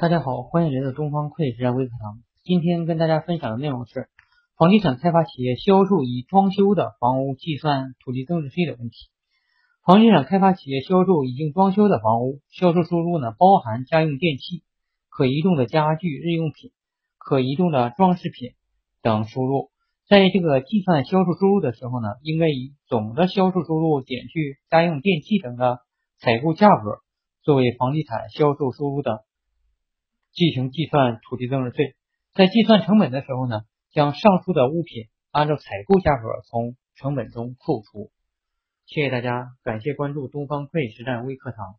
大家好，欢迎来到东方会计实战微课堂。今天跟大家分享的内容是房地产开发企业销售已装修的房屋计算土地增值税的问题。房地产开发企业销售已经装修的房屋，销售收入呢包含家用电器、可移动的家具、日用品、可移动的装饰品等收入。在这个计算销售收入的时候呢，应该以总的销售收入减去家用电器等的采购价格，作为房地产销售收入的进行计算土地增值税。在计算成本的时候呢，将上述的物品按照采购价格从成本中扣除。谢谢大家，感谢关注东方会实战微课堂。